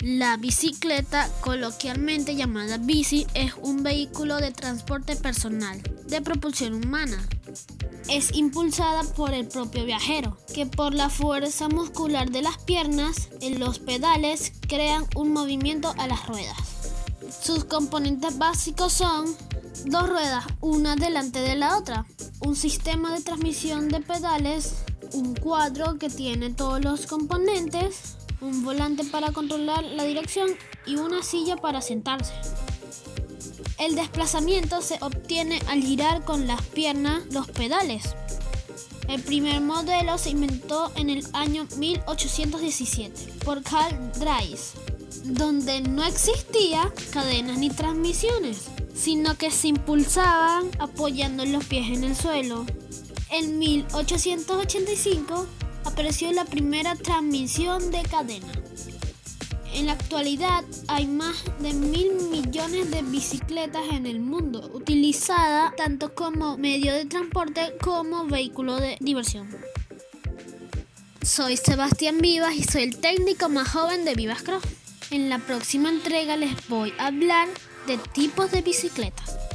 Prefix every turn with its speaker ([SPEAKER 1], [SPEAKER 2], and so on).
[SPEAKER 1] La bicicleta, coloquialmente llamada bici, es un vehículo de transporte personal de propulsión humana. Es impulsada por el propio viajero, que por la fuerza muscular de las piernas en los pedales crean un movimiento a las ruedas. Sus componentes básicos son dos ruedas, una delante de la otra, un sistema de transmisión de pedales, un cuadro que tiene todos los componentes, un volante para controlar la dirección y una silla para sentarse. El desplazamiento se obtiene al girar con las piernas los pedales. El primer modelo se inventó en el año 1817 por Carl Dreis, donde no existía cadenas ni transmisiones, sino que se impulsaban apoyando los pies en el suelo. En 1885 apareció la primera transmisión de cadena. En la actualidad hay más de mil millones de bicicletas en el mundo, utilizada tanto como medio de transporte como vehículo de diversión. Soy Sebastián Vivas y soy el técnico más joven de Vivas Cross. En la próxima entrega les voy a hablar de tipos de bicicletas.